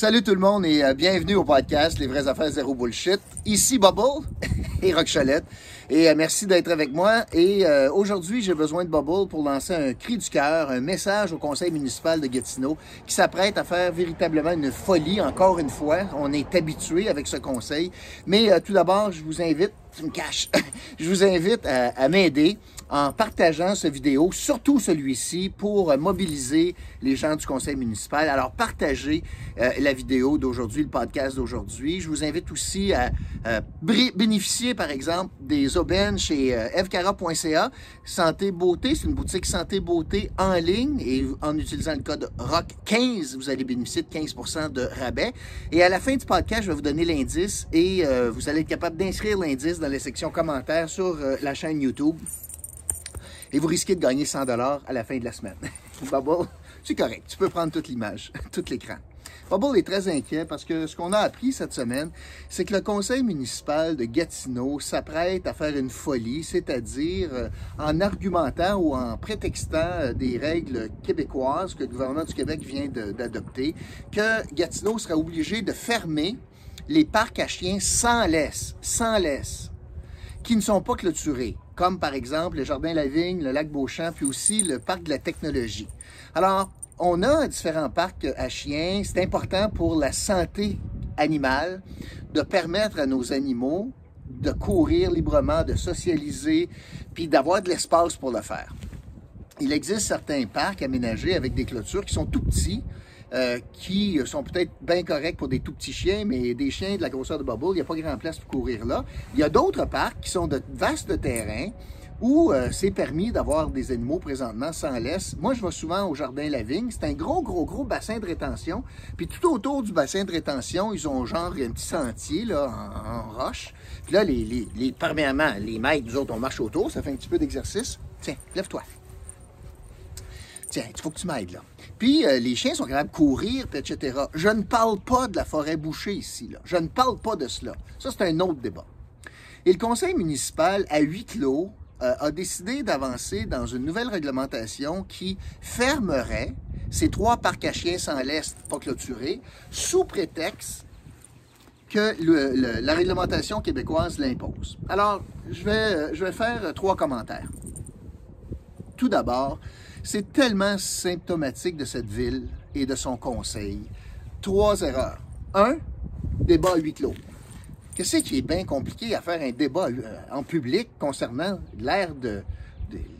Salut tout le monde et euh, bienvenue au podcast Les vraies affaires zéro bullshit. Ici Bubble et Rock. Et euh, merci d'être avec moi. Et euh, aujourd'hui, j'ai besoin de Bubble pour lancer un cri du cœur, un message au conseil municipal de Gatineau qui s'apprête à faire véritablement une folie, encore une fois. On est habitué avec ce conseil. Mais tout d'abord, je vous invite, tu me caches, je vous invite à, m'aider en partageant ce vidéo, surtout celui-ci, pour mobiliser les gens du conseil municipal. Alors, partagez euh, la vidéo d'aujourd'hui, le podcast d'aujourd'hui. Je vous invite aussi à euh, par exemple, des aubaines chez euh, evcara.ca. Santé Beauté, c'est une boutique Santé Beauté en ligne et en utilisant le code ROCK15, vous allez bénéficier de 15% de rabais. Et à la fin du podcast, je vais vous donner l'indice et vous allez être capable d'inscrire l'indice dans les sections commentaires sur la chaîne YouTube et vous risquez de gagner 100 dollars à la fin de la semaine. Bubble, c'est correct, tu peux prendre toute l'image, tout l'écran. Bubble est très inquiet parce que ce qu'on a appris cette semaine, c'est que le conseil municipal de Gatineau s'apprête à faire une folie, c'est-à-dire euh, en argumentant ou en prétextant euh, des règles québécoises que le gouvernement du Québec vient d'adopter, que Gatineau sera obligé de fermer les parcs à chiens sans laisse, sans laisse, qui ne sont pas clôturés comme par exemple le Jardin La Vigne, le lac Beauchamp, puis aussi le parc de la technologie. Alors, on a différents parcs à chiens. C'est important pour la santé animale de permettre à nos animaux de courir librement, de socialiser, puis d'avoir de l'espace pour le faire. Il existe certains parcs aménagés avec des clôtures qui sont tout petits, euh, qui sont peut-être bien corrects pour des tout petits chiens, mais des chiens de la grosseur de Bubble, il n'y a pas grand place pour courir là. Il y a d'autres parcs qui sont de vastes terrains où euh, c'est permis d'avoir des animaux présentement sans laisse. Moi, je vais souvent au Jardin La Vigne. C'est un gros, gros, gros bassin de rétention. Puis tout autour du bassin de rétention, ils ont genre un petit sentier là, en, roche. Puis là, les, les, les, premièrement, les maîtres, nous autres, on marche autour, ça fait un petit peu d'exercice. Tiens, lève-toi. Tiens, il faut que tu m'aides là. Puis euh, les chiens sont capables de courir, etc. Je ne parle pas de la forêt bouchée ici. Là. Je ne parle pas de cela. Ça, c'est un autre débat. Et le conseil municipal, à huis clos, euh, a décidé d'avancer dans une nouvelle réglementation qui fermerait ces trois parcs à chiens sans l'Est pas clôturés sous prétexte que la réglementation québécoise l'impose. Alors, je vais, euh, je vais faire trois commentaires. Tout d'abord, c'est tellement symptomatique de cette ville et de son conseil. Trois erreurs. Un, débat à huis clos. Qu'est-ce qui est bien compliqué à faire un débat euh, en public concernant l'air de,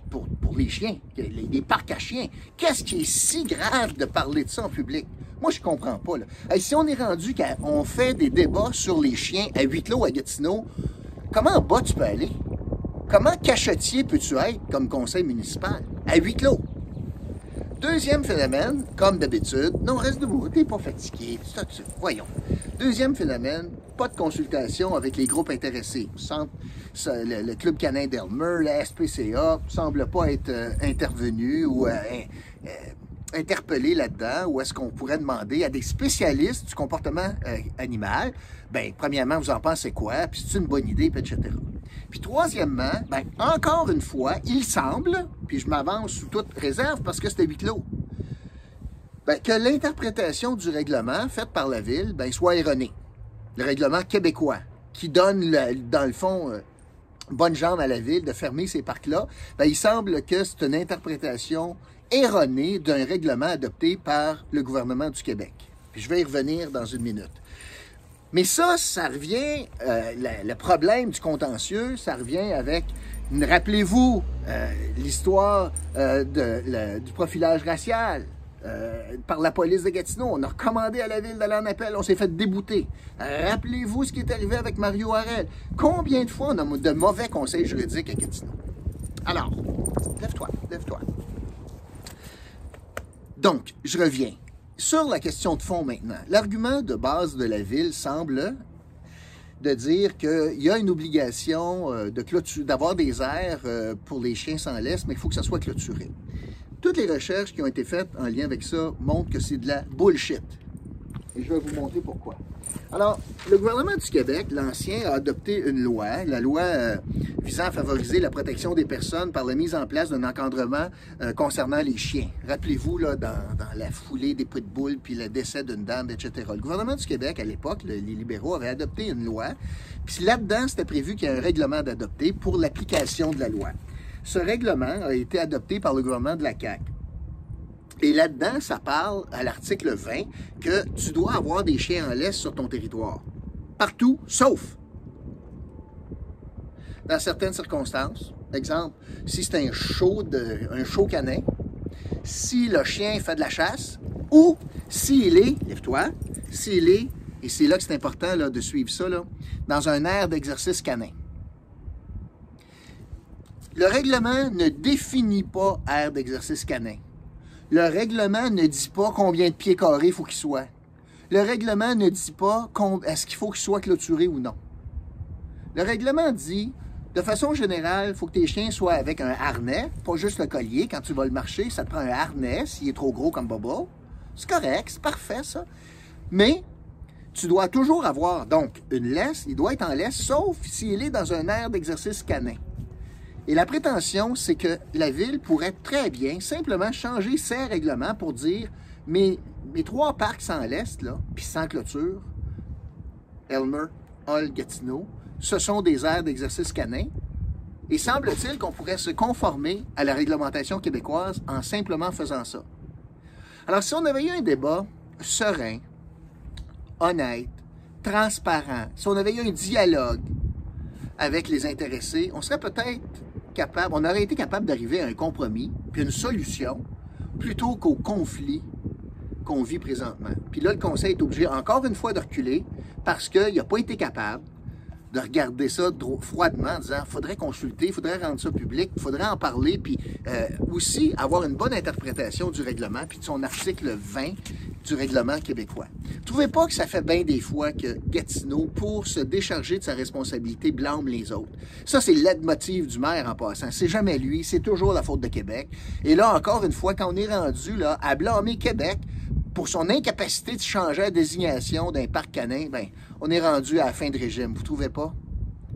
pour, les chiens, les, parcs à chiens? Qu'est-ce qui est si grave de parler de ça en public? Moi, je comprends pas. Là. si on est rendu qu'on fait des débats sur les chiens à huis clos à Gatineau, comment en bas tu peux aller? Comment cachetier peux-tu être comme conseil municipal à huis clos? Deuxième phénomène, comme d'habitude, non, reste debout, t'es pas fatigué, voyons. Deuxième phénomène, pas de consultation avec les groupes intéressés. Le, Club canin d'Elmer, la SPCA, semble pas être euh, intervenu ou euh, euh, interpellé là-dedans, ou est-ce qu'on pourrait demander à des spécialistes du comportement animal, ben premièrement, vous en pensez quoi, puis c'est une bonne idée, puis etc. Puis troisièmement, ben, encore une fois, il semble, puis je m'avance sous toute réserve parce que c'était huis clos, ben, que l'interprétation du règlement faite par la Ville ben, soit erronée. Le règlement québécois, qui donne, dans le fond, euh, bonne jambe à la Ville de fermer ces parcs-là, ben, il semble que c'est une interprétation erronée d'un règlement adopté par le gouvernement du Québec. Je vais y revenir dans une minute. Mais ça, ça revient, euh, le problème du contentieux, ça revient avec, rappelez-vous, euh, l'histoire du profilage racial par la police de Gatineau. On a recommandé à la ville d'aller en appel, on s'est fait débouter. rappelez-vous ce qui est arrivé avec Mario Harel. Combien de fois on a de mauvais conseils juridiques à Gatineau? Alors, lève-toi, lève-toi. Donc, je reviens. Sur la question de fond maintenant, l'argument de base de la ville semble de dire qu'il y a une obligation euh, d'avoir des aires euh, pour les chiens sans laisse, mais il faut que ça soit clôturé. Toutes les recherches qui ont été faites en lien avec ça montrent que c'est de la bullshit. Et je vais vous montrer pourquoi. Alors, le gouvernement du Québec, l'ancien, a adopté une loi, la loi euh, visant à favoriser la protection des personnes par la mise en place d'un encadrement euh, concernant les chiens. Rappelez-vous, là, dans, la foulée des pitbulls, puis le décès d'une dame, etc. Le gouvernement du Québec, à l'époque, les libéraux avaient adopté une loi, puis là-dedans, c'était prévu qu'il y ait un règlement d'adopter pour l'application de la loi. Ce règlement a été adopté par le gouvernement de la CAQ. Et là-dedans, ça parle à l'article 20 que tu dois avoir des chiens en laisse sur ton territoire. Partout, sauf dans certaines circonstances. Exemple, si c'est un de, un canin, si le chien fait de la chasse, ou s'il est, lève-toi, s'il est, et c'est là que c'est important là, de suivre ça, là, dans un air d'exercice canin. Le règlement ne définit pas air d'exercice canin. Le règlement ne dit pas combien de pieds carrés il faut qu'il soit. Le règlement ne dit pas est-ce qu'il faut qu'il soit clôturé ou non. Le règlement dit, de façon générale, il faut que tes chiens soient avec un harnais, pas juste le collier. Quand tu vas le marcher, ça te prend un harnais s'il est trop gros comme Bobo. C'est correct, c'est parfait ça. Mais tu dois toujours avoir donc une laisse, il doit être en laisse, sauf s'il est dans un air d'exercice canin. Et la prétention, c'est que la ville pourrait très bien simplement changer ses règlements pour dire mes, mes trois parcs sans l'Est, puis sans clôture, Elmer, Hall, Gatineau, ce sont des aires d'exercice canin. Et semble-t-il qu'on pourrait se conformer à la réglementation québécoise en simplement faisant ça. Alors, si on avait eu un débat serein, honnête, transparent, si on avait eu un dialogue avec les intéressés, on serait peut-être on aurait été capable d'arriver à un compromis, puis une solution, plutôt qu'au conflit qu'on vit présentement. Puis là, le Conseil est obligé encore une fois de reculer parce qu'il n'a pas été capable de regarder ça froidement en disant faudrait consulter, faudrait rendre ça public, faudrait en parler, puis euh, aussi avoir une bonne interprétation du règlement, puis de son article 20 du règlement québécois. Trouvez pas que ça fait bien des fois que Gatineau, pour se décharger de sa responsabilité, blâme les autres. Ça, c'est l'aide-motif du maire en passant. C'est jamais lui, c'est toujours la faute de Québec. Et là, encore une fois, quand on est rendu là, à blâmer Québec pour son incapacité de changer la désignation d'un parc canin, ben, on est rendu à la fin de régime. Vous trouvez pas?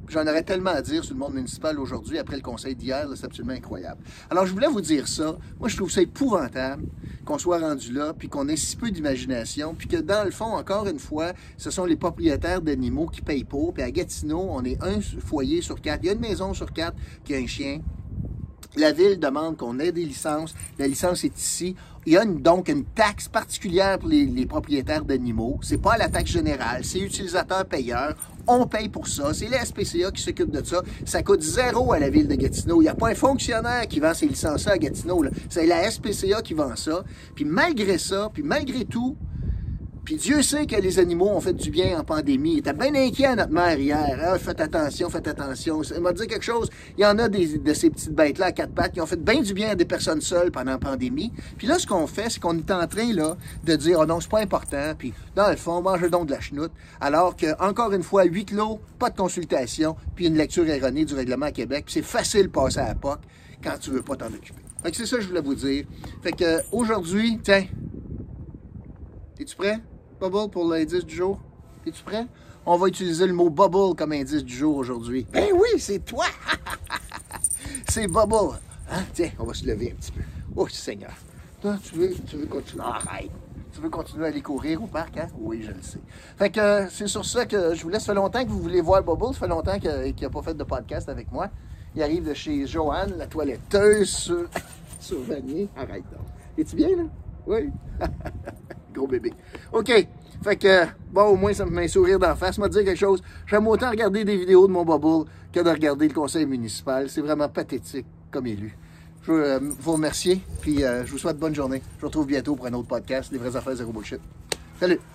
J'en aurais tellement à dire sur le monde municipal aujourd'hui, après le conseil d'hier, c'est absolument incroyable. Alors, je voulais vous dire ça. Moi, je trouve ça épouvantable qu'on soit rendu là, puis qu'on ait si peu d'imagination, puis que dans le fond, encore une fois, ce sont les propriétaires d'animaux qui payent pour. Puis à Gatineau, on est un foyer sur quatre. Il y a une maison sur quatre qui a un chien. La ville demande qu'on ait des licences. La licence est ici. Il y a donc une taxe particulière pour les, propriétaires d'animaux. C'est pas la taxe générale, c'est utilisateur-payeur. On paye pour ça. C'est la SPCA qui s'occupe de ça. Ça coûte zéro à la ville de Gatineau. Il n'y a pas un fonctionnaire qui vend ses licences à Gatineau. C'est la SPCA qui vend ça. Puis malgré ça, puis malgré tout, puis Dieu sait que les animaux ont fait du bien en pandémie. Il était bien inquiet à notre mère hier. Ah, faites attention, faites attention. Il m'a dit quelque chose. Il y en a des, de ces petites bêtes-là à quatre pattes qui ont fait bien du bien à des personnes seules pendant la pandémie. Puis là, ce qu'on fait, c'est qu'on est en train là, de dire Oh non, c'est pas important. Puis dans le fond, mange donc de la chenoute. Alors que, encore une fois, huit clos, pas de consultation, puis une lecture erronée du règlement à Québec. Puis c'est facile de passer à la POC quand tu veux pas t'en occuper. Fait que c'est ça que je voulais vous dire. Fait que aujourd'hui, tiens, es-tu prêt? Bubble pour l'indice du jour? Es-tu prêt? On va utiliser le mot bubble comme indice du jour aujourd'hui. Ben oui, c'est toi! c'est bubble. Hein? Tiens, on va se lever un petit peu. Oh, Seigneur. Toi, tu veux, tu veux continuer? Arrête! Tu veux continuer à aller courir au parc, hein? Oui, je le sais. Fait que euh, c'est sur ça que je vous laisse. Ça fait longtemps que vous voulez voir Bubble. Ça fait longtemps qu'il n'a pas fait de podcast avec moi. Il arrive de chez Joanne, la toiletteuse sur, sur Vanier. Arrête donc. Es-tu bien, là? Oui. Gros bébé. OK. Fait que, bon, au moins, ça me met un sourire d'en face. M'a dire quelque chose. J'aime autant regarder des vidéos de mon bubble que de regarder le conseil municipal. C'est vraiment pathétique comme élu. Je veux euh, vous remercier, puis euh, je vous souhaite bonne journée. Je vous retrouve bientôt pour un autre podcast, Les vraies affaires zéro bullshit. Salut!